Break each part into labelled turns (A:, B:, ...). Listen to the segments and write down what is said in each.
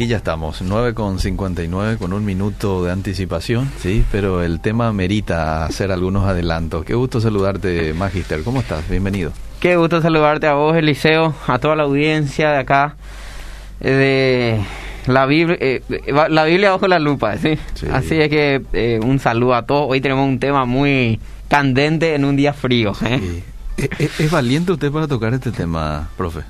A: aquí ya estamos, 9 con 59 con un minuto de anticipación, sí, pero el tema merita hacer algunos adelantos. Qué gusto saludarte, Magister. ¿Cómo estás? Bienvenido.
B: Qué gusto saludarte a vos, Eliseo, a toda la audiencia de acá, eh, de la Biblia, eh, la Biblia bajo la lupa, ¿sí?
A: Sí.
B: Así es que eh, un saludo a todos. Hoy tenemos un tema muy candente en un día frío. ¿eh?
A: Sí. ¿Es, es- es valiente usted para tocar este tema, profe?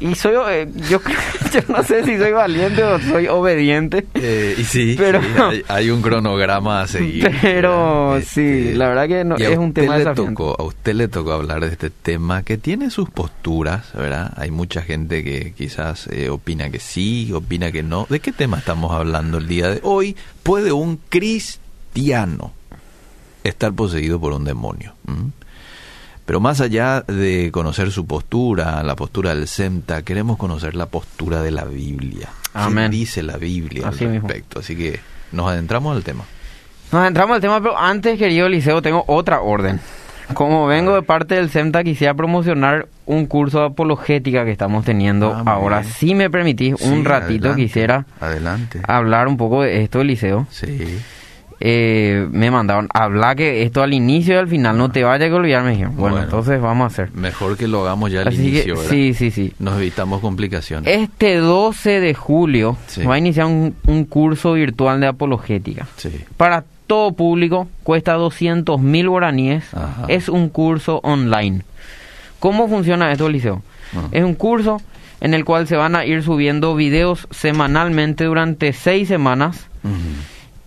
B: Y soy, eh, yo, yo no sé si soy valiente o soy obediente.
A: Eh, y sí,
B: Pero-
A: sí, hay, hay un cronograma a seguir.
B: Pero sí,
A: Este,
B: la verdad que no- es un tema
A: le tocó, A usted le tocó hablar de este tema que tiene sus posturas, ¿verdad? Hay mucha gente que quizás eh, opina que sí, opina que no. ¿De qué tema estamos hablando el día de hoy? ¿Puede un cristiano estar poseído por un demonio? ¿Mm? Pero más allá de conocer su postura, la postura del SEMTA, queremos conocer la postura de la Biblia.
B: Amén.
A: ¿Qué dice la Biblia
B: Así
A: al
B: mismo.
A: respecto? Así que nos adentramos al tema.
B: Nos entramos al tema, pero antes, querido Eliseo, tengo otra orden. Como vengo de parte del SEMTA, quisiera promocionar un curso de apologética que estamos teniendo
A: Ah,
B: ahora. Si me permitís, un
A: Sí,
B: ratito
A: adelante,
B: quisiera
A: Adelante.
B: hablar un poco de esto, Eliseo.
A: Sí.
B: Eh, me mandaron hablar que esto al inicio y al final no te vaya a olvidar, me dijeron. Bueno,
A: Bueno.
B: entonces vamos a hacer.
A: Mejor que lo hagamos ya al
B: Así
A: inicio,
B: que,
A: ¿verdad?
B: sí, sí, sí.
A: Nos evitamos complicaciones.
B: Este 12 de julio
A: Sí.
B: va a iniciar un, un curso virtual de apologética.
A: Sí.
B: Para todo público, cuesta 200 mil guaraníes.
A: Ajá.
B: Es un curso online. ¿Cómo funciona esto, Liceo?
A: Ah.
B: Es un curso en el cual se van a ir subiendo videos semanalmente durante seis semanas.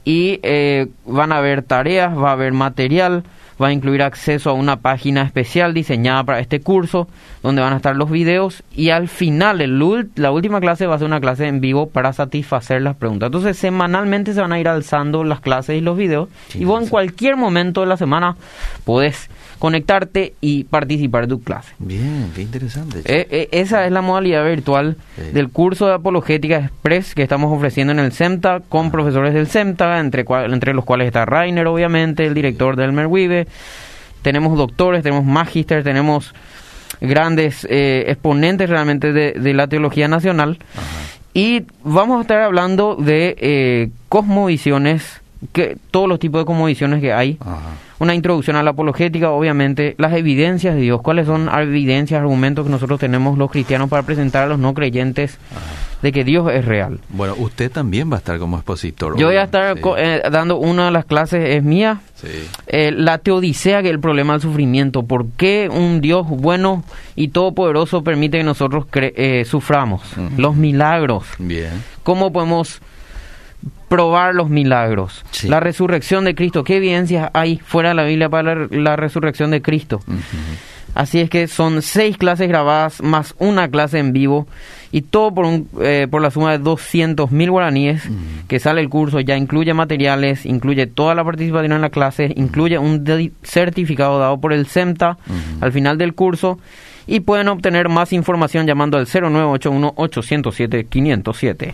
B: Y eh, van a haber tareas, va a haber material, va a incluir acceso a una página especial diseñada para este curso, donde van a estar los videos y al final, el la última clase va a ser una clase en vivo para satisfacer las preguntas. Entonces, semanalmente se van a ir alzando las clases y los videos
A: Sí,
B: y vos en cualquier momento de la semana podés conectarte y participar de tu clase.
A: Bien, qué interesante.
B: Eh, eh, esa es la modalidad virtual
A: Sí.
B: del curso de Apologética Express que estamos ofreciendo en el SEMTA con profesores del SEMTA, entre, entre los cuales está Rainer, obviamente, el director del Merwibe. Tenemos doctores, tenemos magíster, tenemos grandes eh, exponentes realmente de, de la teología nacional.
A: Ajá.
B: Y vamos a estar hablando de eh, cosmovisiones, que, todos los tipos de cosmovisiones que hay
A: Ajá.
B: Una introducción a la apologética, obviamente, las evidencias de Dios, cuáles son evidencias, argumentos que nosotros tenemos los cristianos para presentar a los no creyentes de que Dios es real.
A: Bueno, usted también va a estar como expositor.
B: Yo voy a estar
A: Sí.
B: eh, dando una de las clases, es mía,
A: Sí.
B: eh, la teodicea, que es el problema del sufrimiento. ¿Por qué un Dios bueno y todopoderoso permite que nosotros cre- eh, suframos? Los milagros.
A: Bien.
B: ¿Cómo podemos probar los milagros?
A: Sí.
B: La resurrección de Cristo. ¿Qué evidencias hay fuera de la Biblia para la, la resurrección de Cristo? Así es que son seis clases grabadas más una clase en vivo y todo por, un, eh, por la suma de 200 mil guaraníes que sale el curso. Ya incluye materiales, incluye toda la participación en la clase, incluye un certificado dado por el SEMTA al final del curso y pueden obtener más información llamando al 0981-807-507.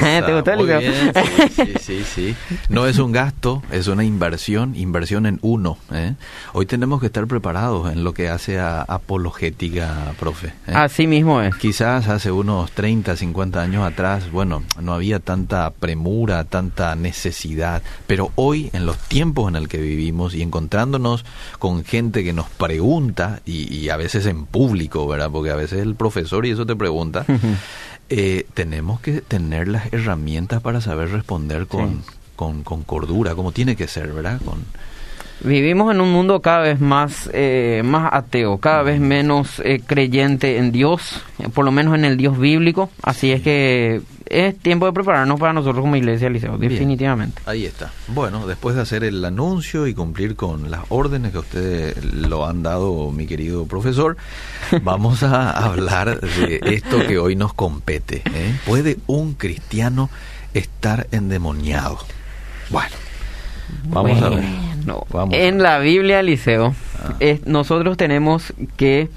B: ¿Te gustó,
A: sí, sí. No es un gasto, es una inversión, inversión en uno. ¿eh? Hoy tenemos que estar preparados en lo que hace a apologética, profe. ¿eh?
B: Así mismo es.
A: Quizás hace unos 30, 50 años atrás, bueno, no había tanta premura, tanta necesidad, pero hoy, en los tiempos en el que vivimos y encontrándonos con gente que nos pregunta, y, y a veces en público, ¿verdad? Porque a veces el profesor y eso te pregunta, eh, tenemos que tener las herramientas para saber responder con,
B: Sí.
A: con, con cordura, como tiene que ser, ¿verdad? Con,
B: Vivimos en un mundo cada vez más, eh, más ateo, cada vez menos eh, creyente en Dios, por lo menos en el Dios bíblico. Así es que es tiempo de prepararnos para nosotros como iglesia, Liceo, definitivamente.
A: Ahí está. Bueno, después de hacer el anuncio y cumplir con las órdenes que ustedes lo han dado, mi querido profesor, vamos a hablar de esto que hoy nos compete. ¿eh? ¿Puede un cristiano estar endemoniado? Bueno, vamos a ver. Vamos a
B: en
A: ver.
B: la Biblia, Liceo,
A: Ah.
B: es- nosotros tenemos que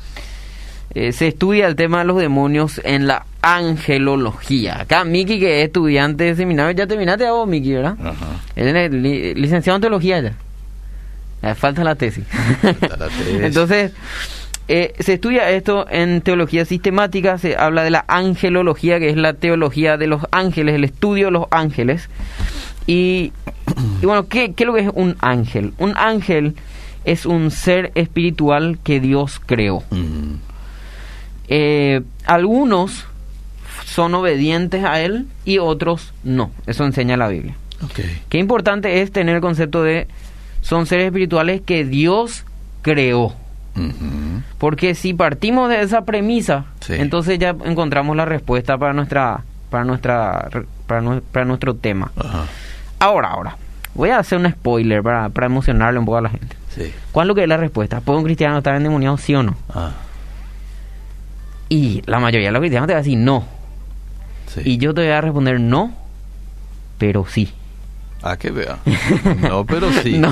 B: eh, se estudia el tema de los demonios en la angelología. Acá Miki, que es estudiante de seminario, ya terminaste a vos, Miki, ¿verdad?
A: Ajá.
B: Él es li- licenciado en teología ya. Eh, falta la tesis.
A: Falta la tesis.
B: Entonces, Eh, se estudia esto en teología sistemática, se habla de la angelología, que es la teología de los ángeles, el estudio de los ángeles. Y, y bueno, ¿qué, ¿qué es lo que es un ángel? Un ángel es un ser espiritual que Dios creó.
A: Mm.
B: Eh, algunos son obedientes a Él y otros no. Eso enseña la Biblia.
A: Ok.
B: Qué importante es tener el concepto de son seres espirituales que Dios creó. Porque si partimos de esa premisa,
A: Sí.
B: entonces ya encontramos la respuesta para nuestra para nuestra para, nue- para nuestro tema. Ahora, ahora, voy a hacer un spoiler para, para emocionarle un poco a la gente.
A: Sí.
B: ¿Cuál es lo que es la respuesta? ¿Puede un cristiano estar endemoniado, sí o no?
A: Ah,
B: Y la mayoría de los cristianos te va a decir no.
A: sí.
B: Y yo te voy a responder no, pero sí.
A: Ah, que vea. No, pero sí.
B: No,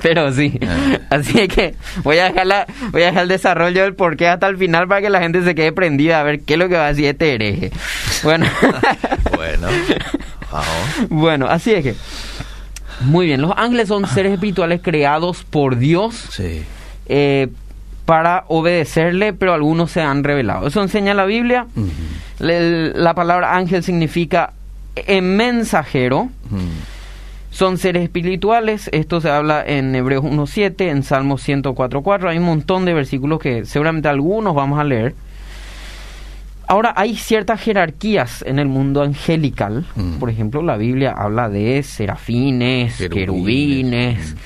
B: pero sí.
A: Ah.
B: Así es que voy a dejar la, voy a dejar el desarrollo del porqué hasta el final para que la gente se quede prendida a ver qué es lo que va a decir este hereje. Bueno,
A: Bueno.
B: Bueno, así es que. Muy bien, los ángeles son seres espirituales creados por Dios
A: Sí.
B: eh, para obedecerle, pero algunos se han revelado. Eso enseña la Biblia. La palabra ángel significa en mensajero. Son seres espirituales, esto se habla en Hebreos 1.7, en Salmos 104.4, hay un montón de versículos que seguramente algunos vamos a leer. Ahora, hay ciertas jerarquías en el mundo angelical,
A: Mm.
B: por ejemplo, la Biblia habla de serafines,
A: Querubines.
B: querubines,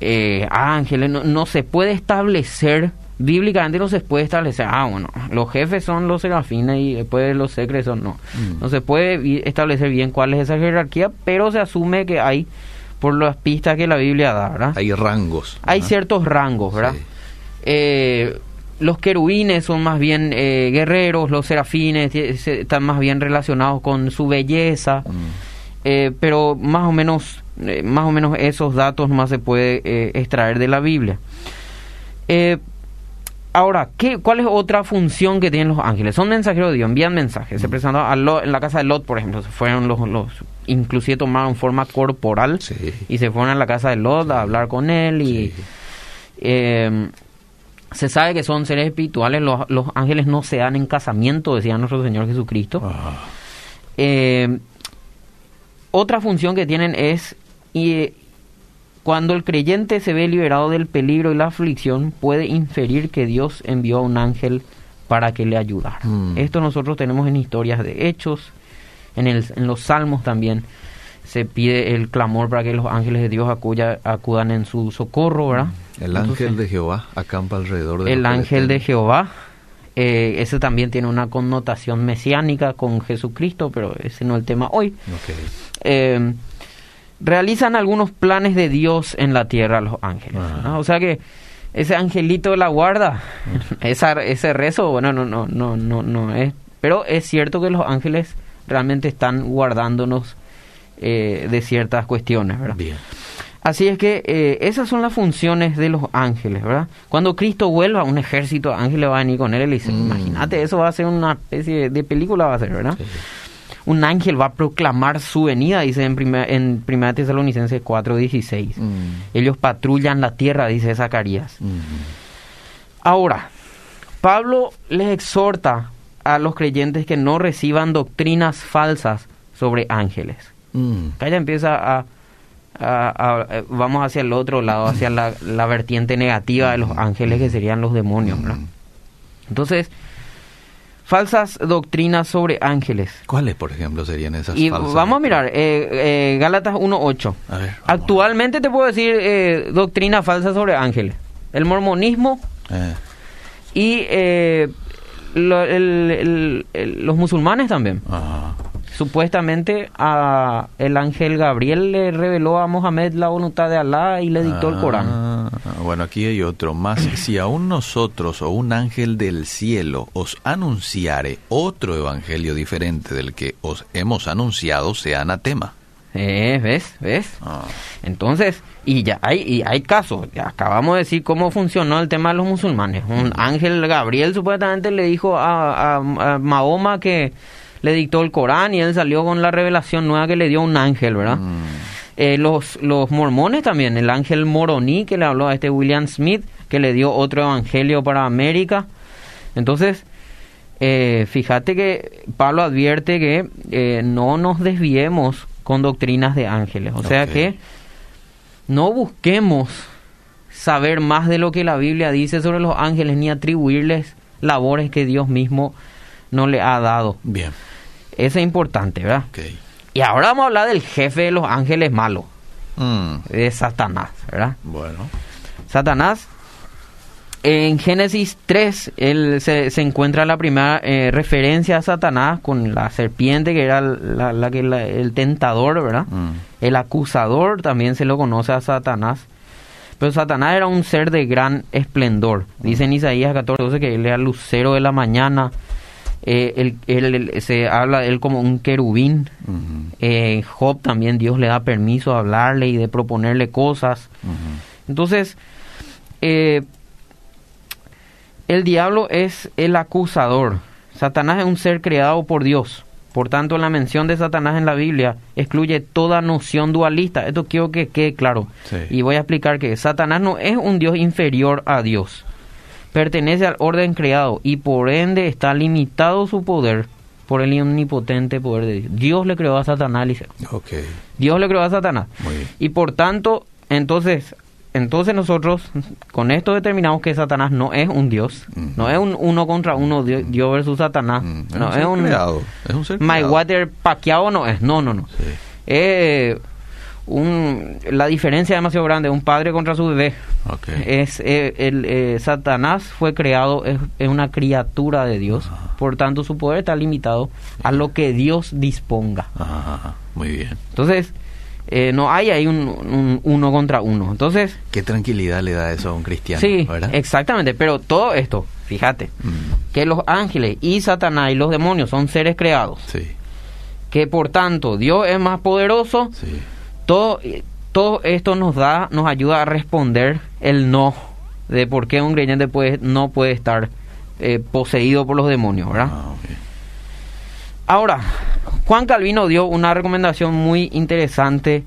B: eh, ángeles, no, no se puede establecer, bíblicamente no se puede establecer, ah, bueno, los jefes son los serafines y después los secretos son, no.
A: Mm.
B: No se puede establecer bien cuál es esa jerarquía, pero se asume que hay, por las pistas que la Biblia da, ¿verdad?
A: Hay rangos.
B: Hay ciertos rangos, ¿verdad?
A: Sí.
B: Eh, los querubines son más bien eh, guerreros, los serafines están más bien relacionados con su belleza,
A: Mm.
B: eh, pero más o menos, eh, más o menos esos datos más se puede extraer de la Biblia. Eh, ahora, ¿qué, ¿cuál es otra función que tienen los ángeles? Son mensajeros de Dios, envían mensajes. Se presentaron a Lot- en la casa de Lot, por ejemplo, se fueron los, los inclusive tomaron forma corporal
A: Sí.
B: y se fueron a la casa de Lot a hablar con él y
A: Sí.
B: eh, se sabe que son seres espirituales, los, los ángeles no se dan en casamiento, decía nuestro Señor Jesucristo.
A: Ah.
B: Eh, otra función que tienen es y, cuando el creyente se ve liberado del peligro y la aflicción, puede inferir que Dios envió a un ángel para que le ayudara.
A: Mm.
B: Esto nosotros tenemos en historias de hechos, en, el, en los salmos también se pide el clamor para que los ángeles de Dios acuya- acudan en su socorro, ¿verdad?
A: El
B: Entonces,
A: ángel de Jehová acampa alrededor de
B: el ángel de. Jehová. Eh, ese también tiene una connotación mesiánica con Jesucristo, pero ese no es el tema hoy. Eh, realizan algunos planes de Dios en la tierra los ángeles. ¿no? O sea que ese angelito de la guarda, esa, ese rezo, bueno, no, no, no, no, no es. Pero es cierto que los ángeles realmente están guardándonos eh, de ciertas cuestiones, ¿verdad?
A: Bien.
B: Así es que eh, esas son las funciones de los ángeles, ¿verdad? Cuando Cristo vuelva, un ejército de ángeles va a venir con él y le dice,
A: Mm.
B: imagínate, eso va a ser una especie de, de película, va a ser, ¿verdad?
A: Sí.
B: Un ángel va a proclamar su venida, dice en, prima, en 1 Tesalonicenses 4:16.
A: Mm.
B: Ellos patrullan la tierra, dice Zacarías.
A: Mm.
B: Ahora, Pablo les exhorta a los creyentes que no reciban doctrinas falsas sobre ángeles.
A: Mm.
B: Acá ya empieza a, a- a- eh, vamos hacia el otro lado, hacia la, la vertiente negativa de los ángeles que serían los demonios.
A: Mm.
B: Entonces, falsas doctrinas sobre ángeles.
A: ¿Cuáles, por ejemplo, serían esas
B: Y
A: falsas
B: vamos a mirar, eh, eh, Gálatas 1.8.
A: A ver, vamos.
B: Actualmente te puedo decir eh, doctrina falsa sobre ángeles. El mormonismo
A: Eh,
B: y eh, lo- el- el- el- los musulmanes también.
A: ajá.
B: Supuestamente a el ángel Gabriel le reveló a Mohammed la voluntad de Alá y le dictó el Corán.
A: Ah, Bueno, aquí hay otro más. Si aún nosotros o un ángel del cielo os anunciare otro evangelio diferente del que os hemos anunciado, sea anatema.
B: Eh, ¿Ves? ¿Ves?
A: Ah,
B: Entonces, y ya hay, y hay casos. Ya acabamos de decir cómo funcionó el tema de los musulmanes. Un ángel Gabriel supuestamente le dijo a, a- a Mahoma que le dictó el Corán y él salió con la revelación nueva que le dio un ángel, ¿verdad?
A: mm,
B: Eh, los, los mormones también, el ángel moroní que le habló a este William Smith, que le dio otro evangelio para América. Entonces, eh, fíjate que Pablo advierte que eh, no nos desviemos con doctrinas de ángeles. O sea que no busquemos saber más de lo que la Biblia dice sobre los ángeles ni atribuirles labores que Dios mismo no le ha dado.
A: Bien.
B: Eso es importante, ¿verdad? Y ahora vamos a hablar del jefe de los ángeles malos,
A: Mm,
B: de Satanás, ¿verdad?
A: bueno.
B: Satanás, en Génesis 3, él se, se encuentra la primera eh, referencia a Satanás con la serpiente, que era la, la que la- el tentador, ¿verdad?
A: Mm,
B: El acusador también se lo conoce a Satanás. Pero Satanás era un ser de gran esplendor. Dice en Isaías 14, 12 que él era lucero de la mañana. Eh, él- él- él- se habla de él como un querubín. Eh, Job también Dios le da permiso de hablarle y de proponerle cosas. Entonces, eh, el diablo es el acusador. Satanás es un ser creado por Dios. Por tanto, la mención de Satanás en la Biblia excluye toda noción dualista. Esto quiero que quede claro.
A: Sí.
B: Y voy a explicar que Satanás no es un Dios inferior a Dios. Pertenece al orden creado y por ende está limitado su poder por el omnipotente poder de Dios. Dios le creó a Satanás, Eliseo.
A: Ok.
B: Dios le creó a Satanás.
A: Muy bien.
B: Y por tanto, entonces, entonces nosotros con esto determinamos que Satanás no es un Dios, no es un uno contra uno, Dios, Dios versus Satanás, no
A: ser
B: es un
A: creado. Es un ser creado.
B: Mayweather Pacquiao no es, no, no, no.
A: Sí.
B: Eh, un, la diferencia es demasiado grande, un padre contra su bebé.
A: Ok.
B: Es eh, el eh, Satanás fue creado es, es una criatura de Dios,
A: Ajá.
B: por tanto su poder está limitado a lo que Dios disponga.
A: Ajá, ajá. Muy bien.
B: Entonces, eh, no hay ahí un, un uno contra uno. Entonces,
A: Qué tranquilidad le da eso a un cristiano,
B: sí,
A: ¿verdad?
B: exactamente. Pero todo esto, fíjate,
A: Mm,
B: que los ángeles y Satanás y los demonios son seres creados.
A: sí,
B: Que por tanto Dios es más poderoso.
A: sí.
B: Todo, todo esto nos da, nos ayuda a responder el no de por qué un creyente puede, no puede estar eh, poseído por los demonios, ¿verdad?
A: Ah.
B: Ahora, Juan Calvino dio una recomendación muy interesante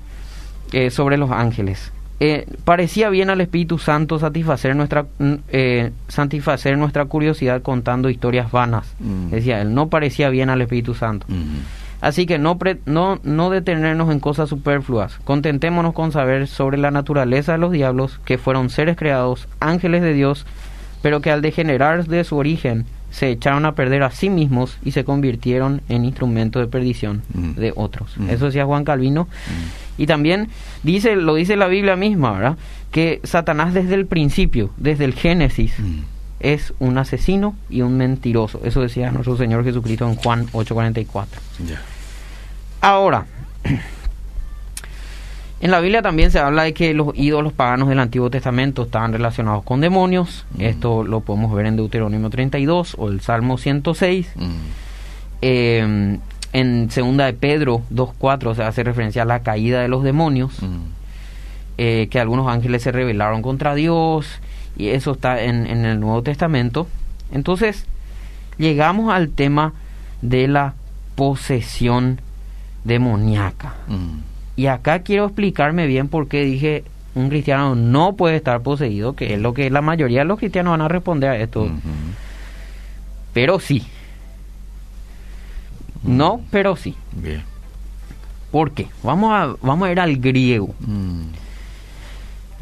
B: eh, sobre los ángeles. Eh, parecía bien al Espíritu Santo satisfacer nuestra mm, eh, satisfacer nuestra curiosidad contando historias vanas.
A: Mm.
B: Decía él, no parecía bien al Espíritu Santo.
A: Mm,
B: Así que no, pre- no, no detenernos en cosas superfluas. Contentémonos con saber sobre la naturaleza de los diablos, que fueron seres creados, ángeles de Dios, pero que al degenerar de su origen se echaron a perder a sí mismos y se convirtieron en instrumentos de perdición
A: Mm.
B: de otros.
A: Mm.
B: Eso decía Juan Calvino.
A: mm.
B: Y también dice, lo dice la Biblia misma, ¿verdad? Que Satanás desde el principio, desde el Génesis. Es un asesino y un mentiroso. Eso decía nuestro Señor Jesucristo en Juan 8:44.
A: Ya.
B: Ahora, en la Biblia también se habla de que los ídolos paganos del Antiguo Testamento estaban relacionados con demonios.
A: Mm.
B: Esto lo podemos ver en Deuteronomio 32 o el Salmo 106.
A: Mm,
B: Eh, en Segunda de Pedro 2.4 se hace referencia a la caída de los demonios,
A: mm.
B: eh, que algunos ángeles se rebelaron contra Dios, y eso está en, en el Nuevo Testamento. Entonces, llegamos al tema de la posesión demoníaca.
A: Mm.
B: Y acá quiero explicarme bien por qué dije un cristiano no puede estar poseído, que es lo que la mayoría de los cristianos van a responder a esto. Pero sí. No, pero sí.
A: Bien.
B: ¿Por qué? Vamos a, vamos a ir al griego.
A: Mm,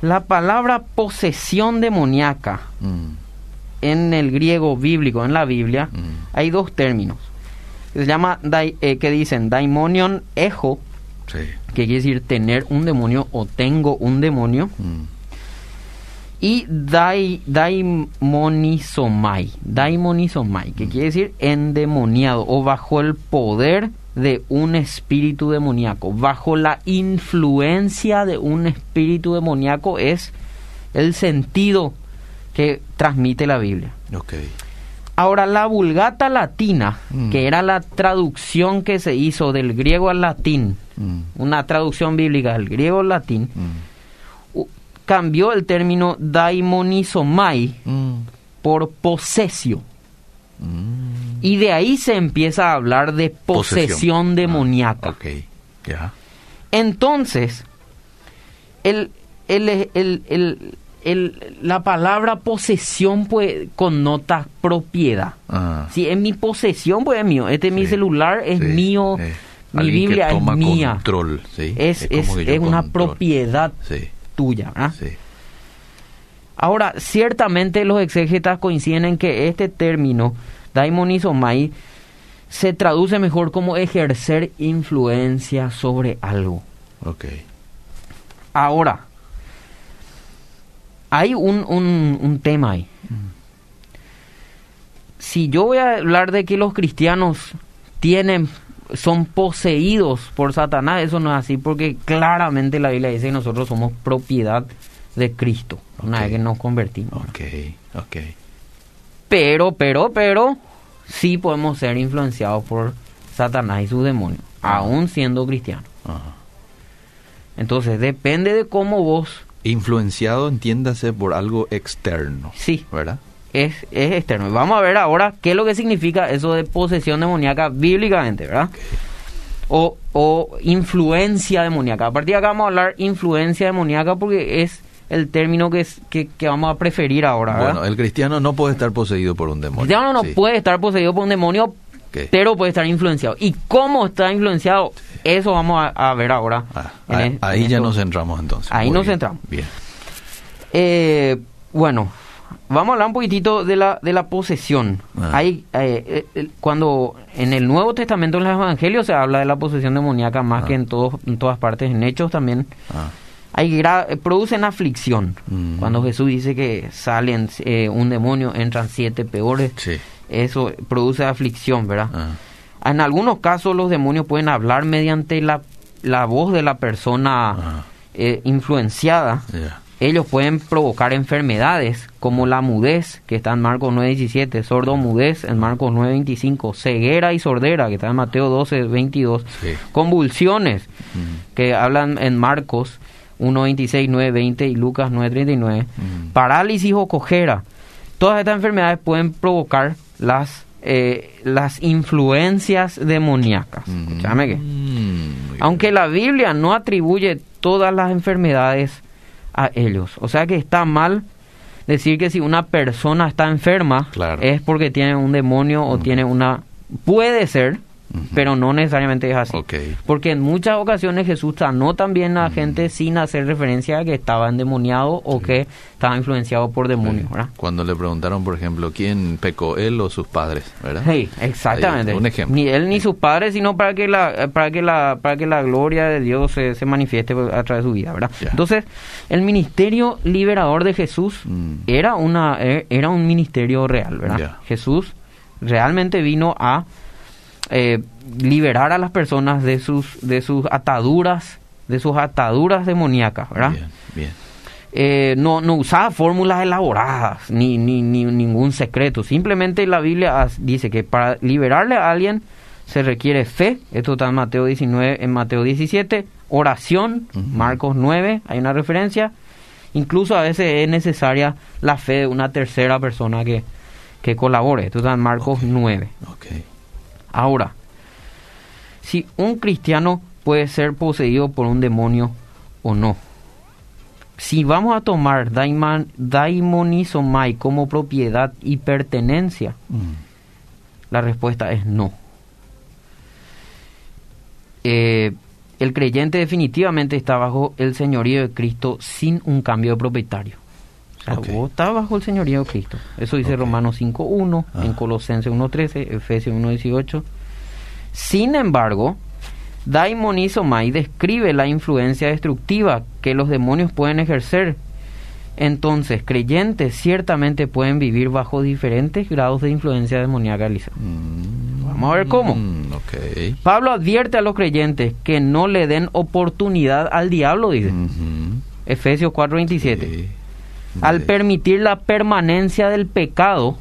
B: La palabra posesión demoníaca
A: mm,
B: en el griego bíblico, en la Biblia,
A: mm.
B: hay dos términos. Se llama, eh, que dicen daimonion ejo,
A: Sí.
B: que quiere decir tener un demonio o tengo un demonio,
A: Mm,
B: y dai, daimonizomai, daimonizomai, que quiere decir endemoniado o bajo el poder de un espíritu demoníaco, bajo la influencia de un espíritu demoníaco es el sentido que transmite la Biblia.
A: Ok.
B: Ahora, la vulgata latina,
A: Mm.
B: que era la traducción que se hizo del griego al latín,
A: Mm,
B: una traducción bíblica del griego al latín,
A: mm,
B: cambió el término daimonizomai por posesio. Y de ahí se empieza a hablar de posesión, demoníaca.
A: Ah. Ya.
B: Entonces, el, el, el, la palabra posesión pues connota propiedad.
A: Ah,
B: Si es mi posesión, pues es mío. Este es mi celular, es
A: sí,
B: mío.
A: eh.
B: Mi Biblia es mía.
A: control, ¿sí?
B: Es,
A: Es
B: es, es una propiedad tuya. ¿verdad?
A: sí.
B: Ahora, ciertamente los exégetas coinciden en que este término, daimonizomai, se traduce mejor como ejercer influencia sobre algo.
A: Ok.
B: Ahora, hay un, un, un tema ahí. Si yo voy a hablar de que los cristianos tienen, son poseídos por Satanás, eso no es así, porque claramente la Biblia dice que nosotros somos propiedad de Cristo, una
A: Ok.
B: vez que nos convertimos.
A: Ok, ok.
B: Pero, pero, pero, sí podemos ser influenciados por Satanás y sus demonios, aún siendo cristianos.
A: Ajá.
B: Entonces, depende de cómo vos,
A: Influenciado, entiéndase por algo externo,
B: sí,
A: ¿verdad?
B: es, es externo. Vamos a ver ahora qué es lo que significa eso de posesión demoníaca bíblicamente, ¿verdad? O, o influencia demoníaca. A partir de acá vamos a hablar influencia demoníaca porque es el término que, es, que, que vamos a preferir ahora, ¿verdad?
A: Bueno, el cristiano no puede estar poseído por un demonio.
B: El diablo no
A: Sí.
B: puede estar poseído por un demonio, pero puede estar influenciado. ¿Y cómo está influenciado? Eso vamos a, a ver ahora.
A: Ah,
B: en
A: ahí ya
B: esto.
A: nos centramos entonces.
B: Ahí
A: Muy
B: nos
A: bien,
B: centramos.
A: Bien.
B: Eh, bueno, vamos a hablar un poquitito de la, de la posesión.
A: Ah.
B: Hay, eh, eh, cuando en el Nuevo Testamento, en los Evangelios, se habla de la posesión demoníaca más
A: Ah.
B: que en, todos, en todas partes, en Hechos también.
A: Ah,
B: Hay producen aflicción.
A: Mm.
B: Cuando Jesús dice que salen eh, un demonio, entran siete peores,
A: sí.
B: eso produce aflicción, ¿verdad?
A: Ah,
B: En algunos casos los demonios pueden hablar mediante la, la voz de la persona
A: Ah.
B: eh, influenciada. Ellos pueden provocar enfermedades como la mudez, que está en Marcos 9.17, sordo-mudez en Marcos 9.25, ceguera y sordera, que está en Mateo 12.22,
A: Sí.
B: convulsiones,
A: Mm.
B: que hablan en Marcos 1.26, 9.20 y Lucas 9.39,
A: Mm.
B: parálisis o cojera. Todas estas enfermedades pueden provocar las, eh, las influencias demoníacas.
A: Mm.
B: Escúchame que.
A: Mm,
B: Aunque la Biblia no atribuye todas las enfermedades a ellos. O sea que está mal decir que si una persona está enferma
A: Claro.
B: es porque tiene un demonio o tiene una... Puede ser, Pero no necesariamente es así. Porque en muchas ocasiones Jesús sanó también a gente sin hacer referencia a que estaba endemoniado o que estaba influenciado por demonios,
A: Sí.
B: ¿verdad?
A: Cuando le preguntaron, por ejemplo, quién pecó, él o sus padres, ¿verdad?
B: Sí, exactamente.
A: Un ejemplo.
B: Ni él ni sus padres, sino para que la para que la para que la gloria de Dios se, se manifieste a través de su vida, ¿verdad? Entonces, el ministerio liberador de Jesús
A: Mm.
B: era una eh, era un ministerio real, ¿verdad? Jesús realmente vino a eh, liberar a las personas de sus de sus ataduras, de sus ataduras demoníacas, ¿verdad?
A: Bien, bien.
B: eh, no, no usaba fórmulas elaboradas ni, ni, ni ningún secreto. Simplemente la Biblia dice que para liberarle a alguien se requiere fe. Esto está en Mateo 19, en Mateo 17. Oración. Marcos 9, hay una referencia. Incluso a veces es necesaria la fe de una tercera persona que, que colabore. Esto está en Marcos 9.
A: Ok.
B: Ahora, si un cristiano puede ser poseído por un demonio o no. Si vamos a tomar daiman, daimonizomai como propiedad y pertenencia,
A: Mm.
B: la respuesta es no. Eh, el creyente definitivamente está bajo el señorío de Cristo sin un cambio de propietario. Vos estás bajo el señorío de Cristo. Eso dice. Romanos 5.1, en
A: Ah.
B: Colosenses 1.13, Efesios 1.18. Sin embargo, Daimonizomai describe la influencia destructiva que los demonios pueden ejercer. Entonces, creyentes ciertamente pueden vivir bajo diferentes grados de influencia demoníaca.
A: Mm.
B: Vamos a ver cómo.
A: Mm.
B: Pablo advierte a los creyentes que no le den oportunidad al diablo, dice.
A: Ujú.
B: Efesios 4:27.
A: Sí.
B: Al permitir la permanencia del pecado,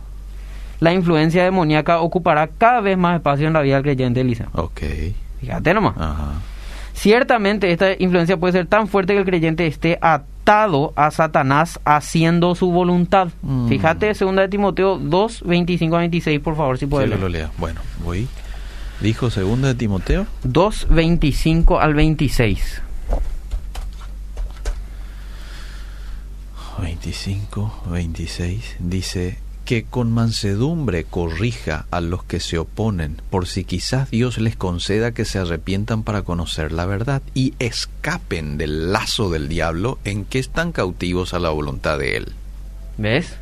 B: la influencia demoníaca ocupará cada vez más espacio en la vida del creyente, Elisa.
A: Ok.
B: Fíjate nomás.
A: Ajá.
B: Ciertamente esta influencia puede ser tan fuerte que el creyente esté atado a Satanás haciendo su voluntad.
A: Mm.
B: Fíjate, 2 de Timoteo 2, 25 a 26, por favor, si puedes
A: Sí, lo lea. Bueno, voy. Dijo segunda de Timoteo.
B: 2, 25 al 26.
A: 25, 26 dice que con mansedumbre corrija a los que se oponen, por si quizás Dios les conceda que se arrepientan para conocer la verdad y escapen del lazo del diablo en que están cautivos a la voluntad de él.
B: ¿Ves?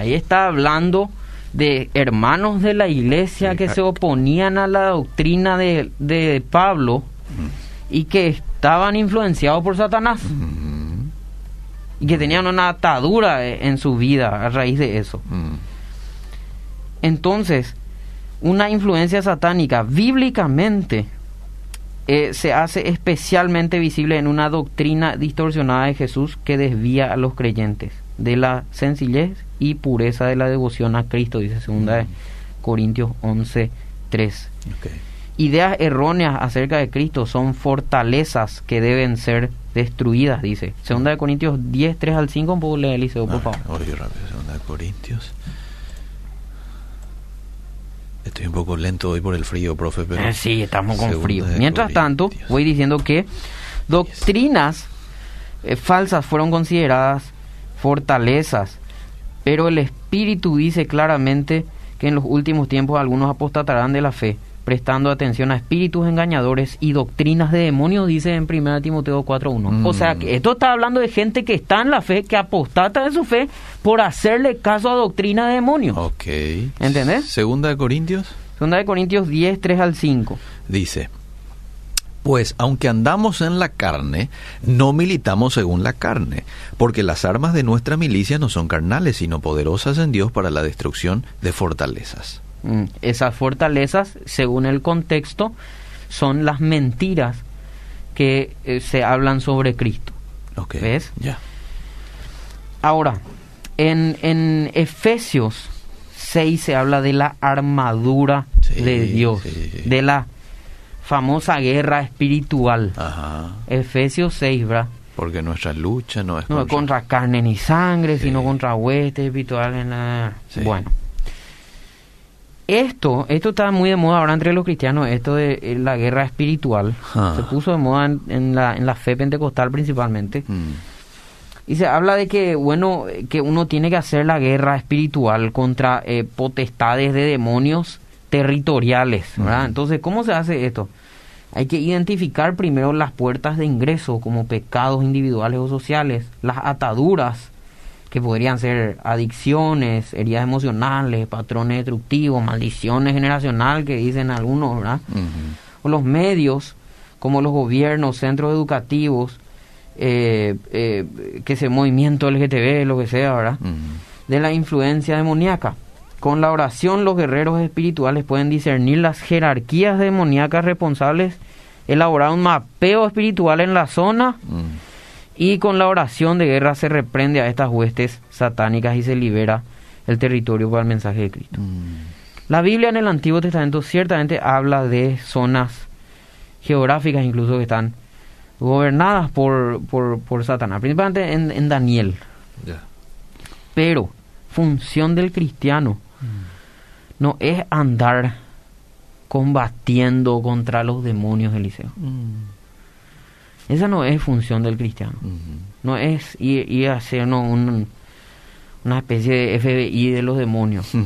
B: Ahí está hablando de hermanos de la iglesia que se oponían a la doctrina de, de Pablo y que estaban influenciados por Satanás y que tenían una atadura e, en su vida a raíz de eso. Entonces, una influencia satánica bíblicamente eh, se hace especialmente visible en una doctrina distorsionada de Jesús que desvía a los creyentes de la sencillez y pureza de la devoción a Cristo, dice 2 Corintios 11, 3. Ideas erróneas acerca de Cristo son fortalezas que deben ser destruidas, dice. 2 Corintios 10, 3 al 5, un leer Eliseo, por favor.
A: Oye, rápido, 2 Corintios. Estoy un poco lento hoy por el frío, profe, pero...
B: Eh, sí, estamos con frío. Mientras tanto, voy diciendo que doctrinas eh, falsas fueron consideradas fortalezas, pero el Espíritu dice claramente que en los últimos tiempos algunos apostatarán de la fe, prestando atención a espíritus engañadores y doctrinas de demonios, dice en 1 Timoteo 4.1. O sea, que esto está hablando de gente que está en la fe, que apostata de su fe por hacerle caso a doctrina de demonios.
A: Ok.
B: ¿Entendés?
A: Segunda de Corintios.
B: Segunda de Corintios 10, 3 al 5.
A: Dice, pues aunque andamos en la carne, no militamos según la carne, porque las armas de nuestra milicia no son carnales, sino poderosas en Dios para la destrucción de fortalezas.
B: Mm, esas fortalezas, según el contexto, son las mentiras que eh, se hablan sobre Cristo.
A: Okay,
B: ¿Ves?
A: Ya.
B: Ahora, en, en Efesios 6 se habla de la armadura
A: Sí,
B: de Dios,
A: sí.
B: de la famosa guerra espiritual.
A: Ajá.
B: Efesios 6, ¿verdad?
A: Porque nuestra lucha no es
B: No contra carne ni sangre,
A: Sí.
B: sino contra huestes espirituales. la-. Bueno. Esto, esto está muy de moda ahora entre los cristianos, esto de eh, la guerra espiritual.
A: Ah.
B: Se puso de moda en, en la, en la fe pentecostal principalmente.
A: Mm.
B: Y se habla de que, bueno, que uno tiene que hacer la guerra espiritual contra eh, potestades de demonios territoriales, ¿verdad?
A: Ujú.
B: Entonces, ¿cómo se hace esto? Hay que identificar primero las puertas de ingreso como pecados individuales o sociales, las ataduras, que podrían ser adicciones, heridas emocionales, patrones destructivos, maldiciones generacionales que dicen algunos, ¿verdad? O los medios, como los gobiernos, centros educativos, eh, eh, que ese movimiento LGTB, lo que sea, ¿verdad? De la influencia demoníaca. Con la oración, los guerreros espirituales pueden discernir las jerarquías demoníacas responsables, elaborar un mapeo espiritual en la zona
A: Mm.
B: Y con la oración de guerra se reprende a estas huestes satánicas y se libera el territorio para el mensaje de Cristo.
A: Mm.
B: La Biblia en el Antiguo Testamento ciertamente habla de zonas geográficas incluso que están gobernadas por, por, por Satanás, principalmente en, en Daniel.
A: Ya.
B: Pero función del cristiano no es andar combatiendo contra los demonios, Eliseo.
A: Mm.
B: Esa no es función del cristiano. No es ir, ir a hacer no, un- una especie de FBI de los demonios.
A: Mm.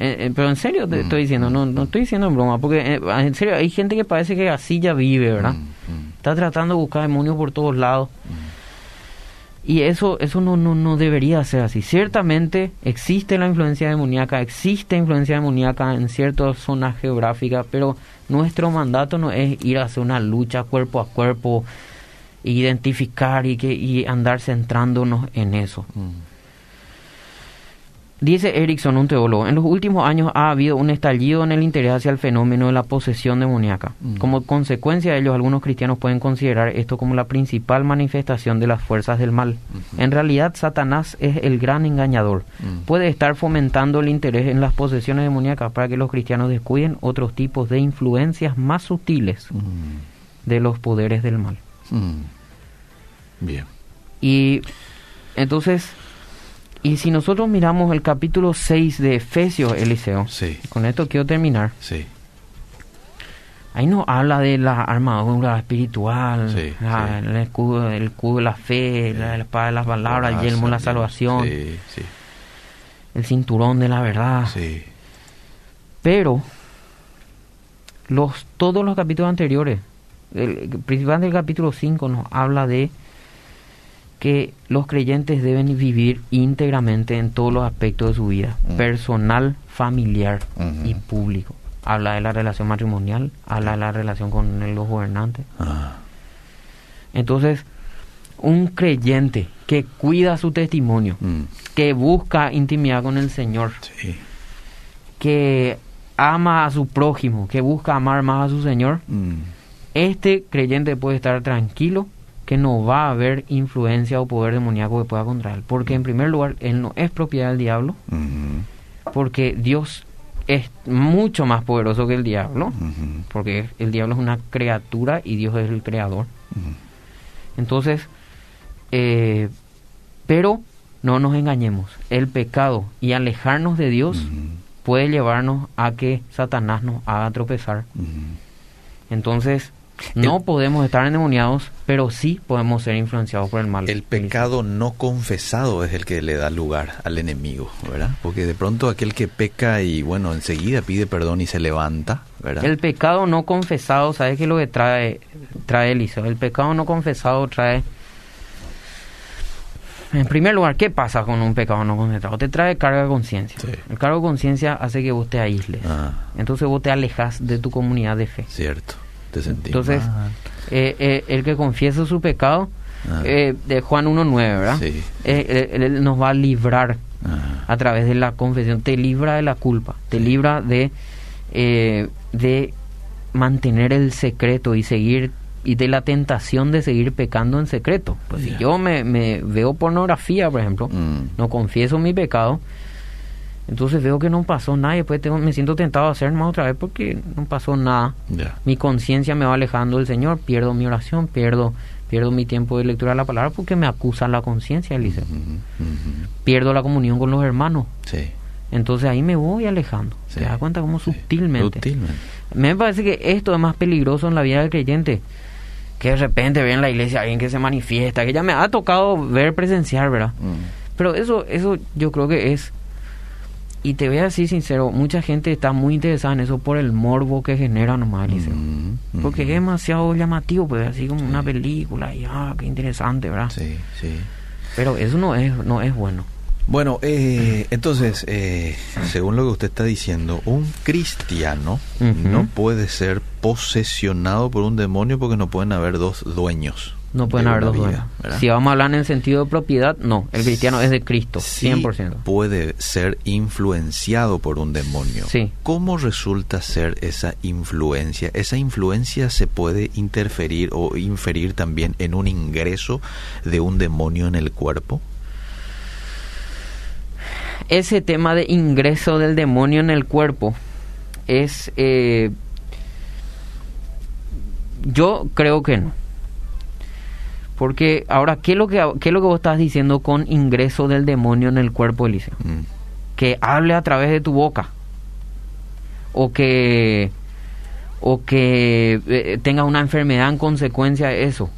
B: Eh, eh, pero en serio te
A: Mm,
B: estoy diciendo, no, no estoy diciendo en broma, porque eh, en serio hay gente que parece que así ya vive, ¿verdad?
A: Mm, mm,
B: Está tratando de buscar demonios por todos lados. Y eso eso no, no, no debería ser así. Ciertamente existe la influencia demoníaca, existe influencia demoníaca en ciertas zonas geográficas, pero nuestro mandato no es ir a hacer una lucha cuerpo a cuerpo, identificar y, que, y andar centrándonos en eso.
A: Mm.
B: Dice Erickson, un teólogo, en los últimos años ha habido un estallido en el interés hacia el fenómeno de la posesión demoníaca.
A: Mm.
B: Como consecuencia de ello, algunos cristianos pueden considerar esto como la principal manifestación de las fuerzas del mal. En realidad, Satanás es el gran engañador.
A: Mm.
B: Puede estar fomentando el interés en las posesiones demoníacas para que los cristianos descuiden otros tipos de influencias más sutiles
A: Mm.
B: de los poderes del mal.
A: Mm. Bien.
B: Y entonces, y si nosotros miramos el capítulo 6 de Efesios, Eliseo,
A: Sí.
B: con esto quiero terminar.
A: Sí.
B: Ahí nos habla de la armadura espiritual,
A: Sí,
B: la- el, escudo, el escudo de la fe, la, espada de las palabras, el yelmo de la salvación, el cinturón de la verdad.
A: sí.
B: Pero los todos los capítulos anteriores, el, principalmente el capítulo 5 nos habla de que los creyentes deben vivir íntegramente en todos los aspectos de su vida,
A: Mm.
B: personal, familiar y público. Habla de la relación matrimonial, habla de la relación con los gobernantes.
A: Ah,
B: Entonces, un creyente que cuida su testimonio,
A: mm,
B: que busca intimidad con el Señor,
A: sí.
B: que ama a su prójimo, que busca amar más a su Señor,
A: Mm,
B: este creyente puede estar tranquilo que no va a haber influencia o poder demoníaco que pueda contra él. Porque en primer lugar, él no es propiedad del diablo, porque Dios es mucho más poderoso que el diablo, porque el diablo es una criatura y Dios es el creador. Entonces, eh, pero no nos engañemos, el pecado y alejarnos de Dios puede llevarnos a que Satanás nos haga tropezar. Entonces, no podemos estar endemoniados, pero sí podemos ser influenciados por el mal.
A: El pecado no confesado es el que le da lugar al enemigo, ¿verdad? Porque de pronto aquel que peca y bueno, enseguida pide perdón y se levanta, ¿verdad?
B: El pecado no confesado, ¿sabes qué es lo que trae, trae Eliseo? El pecado no confesado trae... En primer lugar, ¿qué pasa con un pecado no confesado? Te trae carga de conciencia.
A: Sí.
B: El cargo de conciencia hace que vos te aísles.
A: Ah,
B: Entonces vos te alejas de tu comunidad de fe.
A: cierto.
B: Entonces. Eh, eh, el que confiesa su pecado,
A: Ah.
B: eh, de Juan 1.9, ¿verdad?
A: Sí.
B: Eh, él, él nos va a librar
A: Ah,
B: a través de la confesión, te libra de la culpa, te libra de, de mantener el secreto y seguir y de la tentación de seguir pecando en secreto. Pues si yo me, me veo pornografía, por ejemplo,
A: Mm.
B: no confieso mi pecado, entonces veo que no pasó nada y después tengo, me siento tentado a hacer más otra vez porque no pasó nada. Mi conciencia me va alejando del Señor, pierdo mi oración, pierdo pierdo mi tiempo de lectura de la palabra porque me acusa la conciencia, Eliseo.
A: Ujú.
B: Pierdo la comunión con los hermanos.
A: Sí.
B: Entonces ahí me voy alejando.
A: Sí,
B: ¿Te das cuenta cómo
A: sí.
B: sutilmente?
A: Sutilmente.
B: Me parece que esto es más peligroso en la vida del creyente. Que de repente ve en la iglesia alguien que se manifiesta, que ya me ha tocado ver presenciar, ¿verdad?
A: Mm.
B: Pero eso, eso yo creo que es, y te voy a decir sincero, mucha gente está muy interesada en eso por el morbo que genera nomás, Eliseo.
A: Mm,
B: Porque
A: ujú.
B: es demasiado llamativo, pues así como una película, y ah, qué interesante, ¿verdad?
A: Sí, sí.
B: Pero eso no es, no es bueno.
A: Bueno, eh, entonces, eh, según lo que usted está diciendo, un cristiano no puede ser posesionado por un demonio porque no pueden haber dos dueños.
B: No pueden
A: de
B: haber dos
A: vida,
B: dueños.
A: ¿verdad?
B: Si vamos a hablar en el sentido de propiedad, no. El cristiano es de Cristo,
A: Sí
B: 100%.
A: puede ser influenciado por un demonio.
B: Sí.
A: ¿Cómo resulta ser esa influencia? ¿Esa influencia se puede interferir o inferir también en un ingreso de un demonio en el cuerpo?
B: Ese tema de ingreso del demonio en el cuerpo es... eh, yo creo que no. Porque ahora, ¿qué es, lo que, ¿qué es lo que vos estás diciendo con ingreso del demonio en el cuerpo, Eliseo?
A: Mm.
B: que hable a través de tu boca o que o que eh, tenga una enfermedad en consecuencia de eso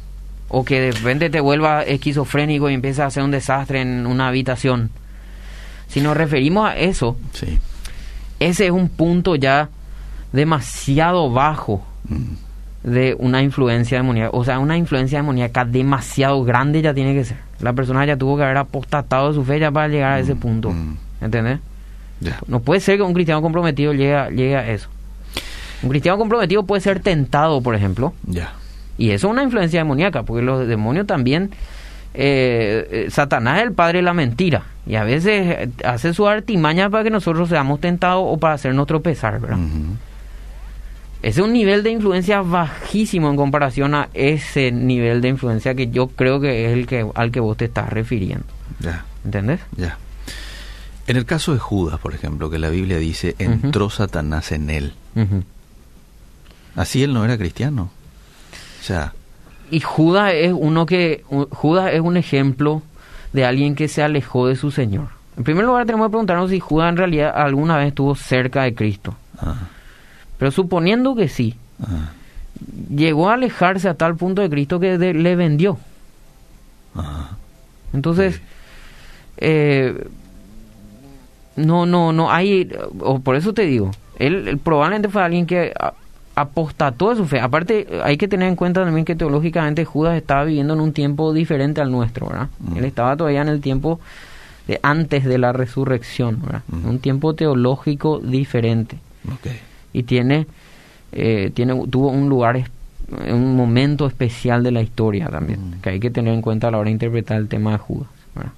B: o que de repente te vuelva esquizofrénico y empieces a hacer un desastre en una habitación si nos referimos a eso
A: Sí.
B: ese es un punto ya demasiado bajo
A: Mm.
B: De una influencia demoníaca. O sea, una influencia demoníaca demasiado grande ya tiene que ser. La persona ya tuvo que haber apostatado de su fe ya para llegar a ese
A: Mm,
B: punto.
A: mm.
B: ¿Entendés? No puede ser que un cristiano comprometido llegue a, llegue a eso. Un cristiano comprometido puede ser tentado, por ejemplo.
A: Ya.
B: Y eso es una influencia demoníaca, porque los demonios también... eh, eh, Satanás es el padre de la mentira. Y a veces eh, hace su artimaña para que nosotros seamos tentados o para hacernos tropezar, ¿verdad? Es un nivel de influencia bajísimo en comparación a ese nivel de influencia que yo creo que es el que al que vos te estás refiriendo.
A: Ya.
B: ¿Entendés?
A: Ya. En el caso de Judas, por ejemplo, que la Biblia dice, entró Satanás en él. Así él no era cristiano. O sea,
B: Y Judas es uno que Judas es un ejemplo de alguien que se alejó de su Señor. En primer lugar tenemos que preguntarnos si Judas en realidad alguna vez estuvo cerca de Cristo.
A: ah,
B: Pero suponiendo que sí,
A: Ah,
B: llegó a alejarse a tal punto de Cristo que de- le vendió.
A: ajá.
B: Entonces,
A: Sí.
B: eh, no, no, no hay, o por eso te digo, él, él probablemente fue alguien que a- apostató de su fe. Aparte, hay que tener en cuenta también que teológicamente Judas estaba viviendo en un tiempo diferente al nuestro, ¿verdad?
A: Mm.
B: Él estaba todavía en el tiempo de antes de la resurrección, ¿verdad?
A: Mm.
B: Un tiempo teológico diferente. Y tiene, eh, tiene tuvo un lugar, un momento especial de la historia también,
A: Mm.
B: que hay que tener en cuenta a la hora de interpretar el tema de Judas. ¿verdad?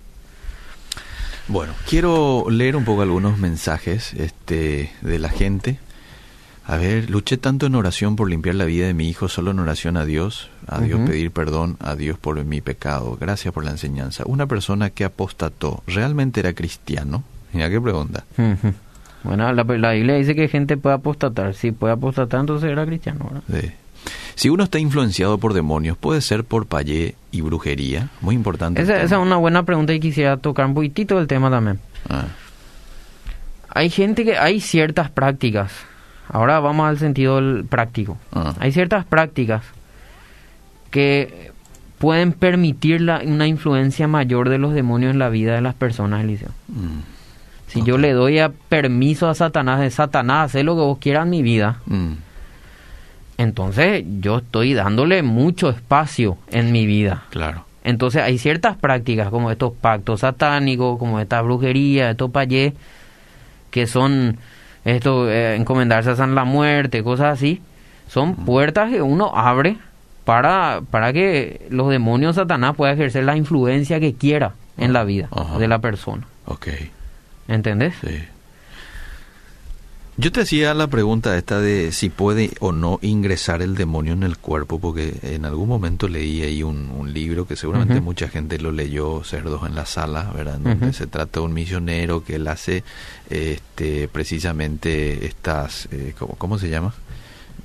A: Bueno, quiero leer un poco algunos mensajes este, de la gente. A ver, luché tanto en oración por limpiar la vida de mi hijo, solo en oración a Dios, a Dios pedir perdón a Dios por mi pecado. Gracias por la enseñanza. Una persona que apostató, ¿realmente era cristiano? Mira qué pregunta.
B: Bueno, la, la Biblia dice que gente puede apostatar. Si puede apostatar, entonces era cristiano. ¿verdad?
A: Sí. Si uno está influenciado por demonios, puede ser por payé y brujería. Muy importante. el
B: Esa, esa es una buena pregunta y quisiera tocar un poquitito del tema también.
A: Ah,
B: Hay gente que hay ciertas prácticas. Ahora vamos al sentido del práctico.
A: ah,
B: Hay ciertas prácticas que pueden permitir la- una influencia mayor de los demonios en la vida de las personas, Eliseo.
A: mm,
B: Si yo le doy a permiso a Satanás, de Satanás, hacer lo que vos quieras en mi vida,
A: mm,
B: entonces yo estoy dándole mucho espacio en mi vida.
A: claro.
B: Entonces hay ciertas prácticas como estos pactos satánicos, como esta brujería, estos payés, que son esto, eh, encomendarse a San la muerte, cosas así, son puertas que uno abre para, para que los demonios Satanás puedan ejercer la influencia que quiera en la vida de la persona.
A: Ok.
B: ¿Entendés?
A: Sí. Yo te hacía la pregunta esta de si puede o no ingresar el demonio en el cuerpo, porque en algún momento leí ahí un, un libro que seguramente mucha gente lo leyó, Cerdos en la Sala, ¿verdad? Donde se trata de un misionero que él hace este, precisamente estas, eh, ¿cómo, cómo se llama?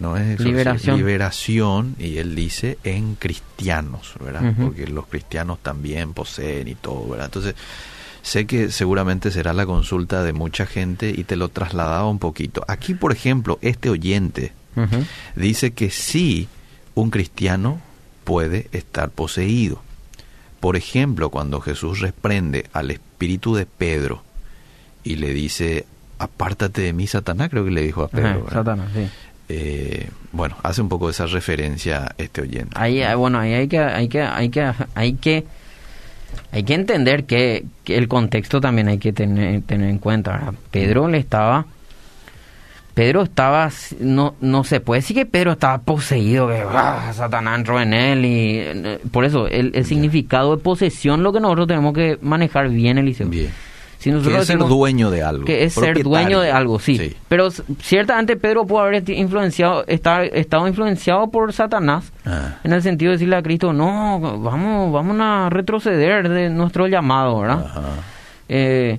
A: No es
B: Liberación.
A: liberación, y él dice en cristianos, ¿verdad? Porque los cristianos también poseen y todo, ¿verdad? Entonces, sé que seguramente será la consulta de mucha gente y te lo trasladaba un poquito. Aquí, por ejemplo, este oyente dice que sí, un cristiano puede estar poseído. Por ejemplo, cuando Jesús reprende al espíritu de Pedro y le dice, apártate de mí, Satanás, creo que le dijo a Pedro.
B: Satanás, sí.
A: Eh, bueno, hace un poco esa referencia este oyente.
B: Ahí, ah, bueno, ahí hay que, hay que, hay que, hay que, hay que entender que, que el contexto también hay que tener, tener en cuenta. ¿verdad? Pedro le estaba, Pedro estaba, no, no se puede decir que Pedro estaba poseído, que ah, Satanás entró en él y eh, por eso el, el significado de posesión lo que nosotros tenemos que manejar bien, Eliseo.
A: Bien.
B: Si
A: Que es ser dueño de algo.
B: que es ser dueño de algo, sí.
A: Sí.
B: Pero ciertamente Pedro pudo haber influenciado, estar, estado influenciado por Satanás
A: Ah,
B: en el sentido de decirle a Cristo, no, vamos, vamos a retroceder de nuestro llamado, ¿verdad?
A: ajá.
B: Eh,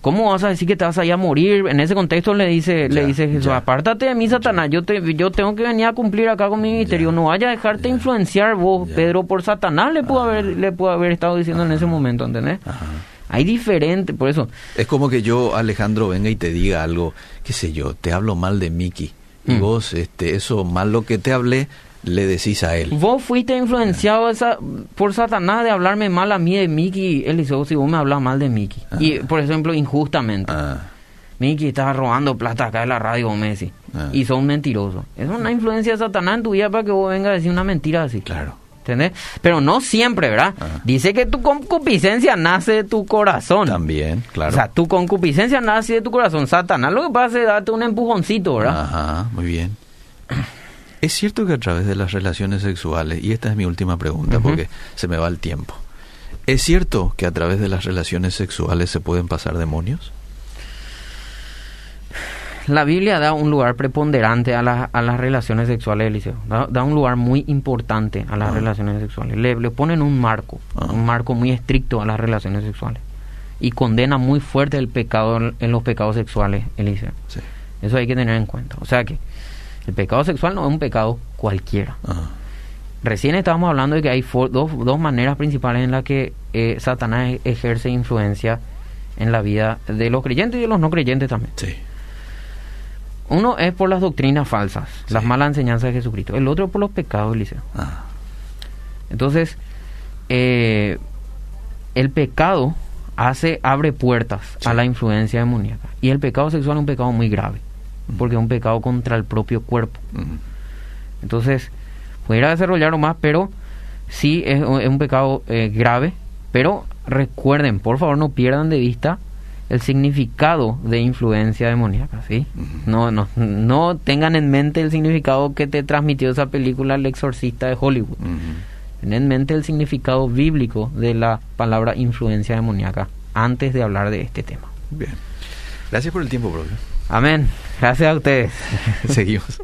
B: ¿Cómo vas a decir que te vas a ir a morir? En ese contexto le dice, le dice Jesús,
A: ya.
B: apártate de mí, Satanás, yo, te, yo tengo que venir a cumplir acá con mi ministerio, no vaya a dejarte influenciar vos. Pedro, por Satanás, le pudo,
A: Ajá.
B: haber, le pudo haber estado diciendo en ese momento, ¿entendés?
A: Ajá.
B: Hay diferente, por eso,
A: Es como que yo, Alejandro, venga y te diga algo, qué sé yo, te hablo mal de Mickey. Y
B: Mm.
A: vos, este, eso malo que te hablé, le decís a él.
B: Vos fuiste influenciado esa, por Satanás de hablarme mal a mí de Mickey, Eliseo, si vos me hablas mal de Mickey. Y, por ejemplo, injustamente.
A: Ah,
B: Mickey estaba robando plata acá de la radio, Messi.
A: Ah.
B: Y son mentirosos. Es una influencia de Satanás en tu vida para que vos vengas a decir una mentira así.
A: claro.
B: ¿Entendés? Pero no siempre, ¿verdad? Dice que tu concupiscencia nace de tu corazón.
A: También, claro.
B: O sea, tu concupiscencia nace de tu corazón. Satanás lo que pasa es darte un empujoncito, ¿verdad?
A: Ajá, muy bien. Es cierto que a través de las relaciones sexuales, y esta es mi última pregunta porque se me va el tiempo, ¿es cierto que a través de las relaciones sexuales se pueden pasar demonios?
B: La Biblia da un lugar preponderante a, la- a las relaciones sexuales, Eliseo. Da, da un lugar muy importante a las
A: Ah.
B: relaciones sexuales. Le, le ponen un marco,
A: Ah.
B: un marco muy estricto a las relaciones sexuales. Y condena muy fuerte el pecado en, los pecados sexuales, Eliseo.
A: Sí.
B: Eso hay que tener en cuenta. O sea que el pecado sexual no es un pecado cualquiera.
A: Ajá.
B: Recién estábamos hablando de que hay dos, dos maneras principales en las que eh, Satanás e- ejerce influencia en la vida de los creyentes y de los no creyentes también.
A: Sí.
B: Uno es por las doctrinas falsas, las malas enseñanzas de Jesucristo. El otro por los pecados, Eliseo.
A: Ah,
B: Entonces, eh, el pecado hace, abre puertas
A: Sí.
B: a la influencia demoníaca. Y el pecado sexual es un pecado muy grave, porque es un pecado contra el propio cuerpo.
A: ujú.
B: Entonces, pudiera desarrollarlo más, pero sí es, un- es un pecado eh, grave. Pero recuerden, por favor, no pierdan de vista el significado de influencia demoníaca, ¿sí? No, no, no tengan en mente el significado que te transmitió esa película El Exorcista de Hollywood.
A: Ujú.
B: Ten en mente el significado bíblico de la palabra influencia demoníaca antes de hablar de este tema.
A: Bien. Gracias por el tiempo, propio.
B: Amén. Gracias a ustedes.
A: Seguimos.